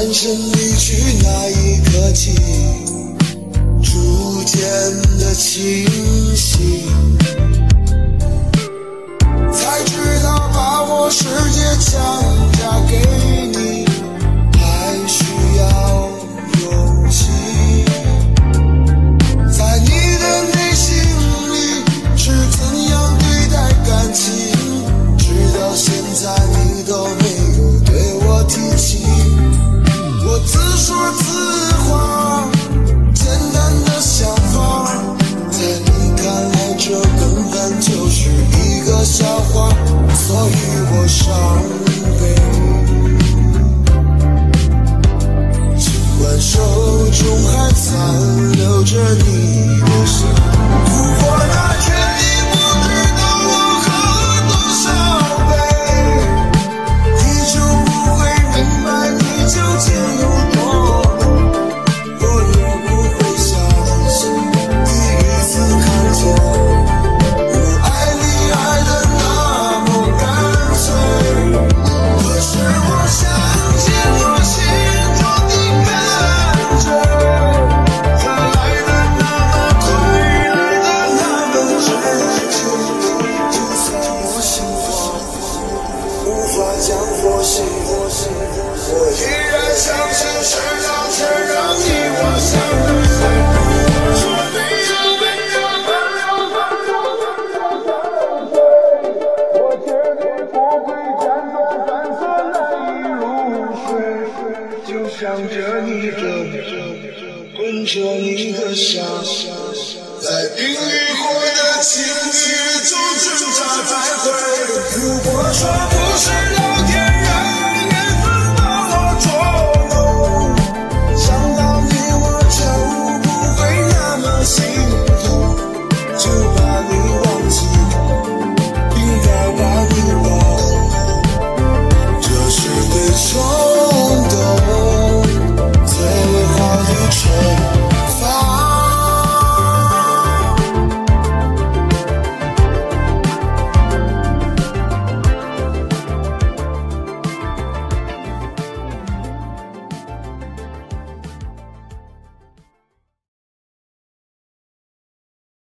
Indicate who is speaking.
Speaker 1: 转身离去那一刻起逐渐的清醒。中还残留着你的笑像火星，我依然相信是老天让你我相遇。没有没有，我绝不会雨飞。就着你着你，的香，在冰火的情绪中挣扎徘徊。如果说不是。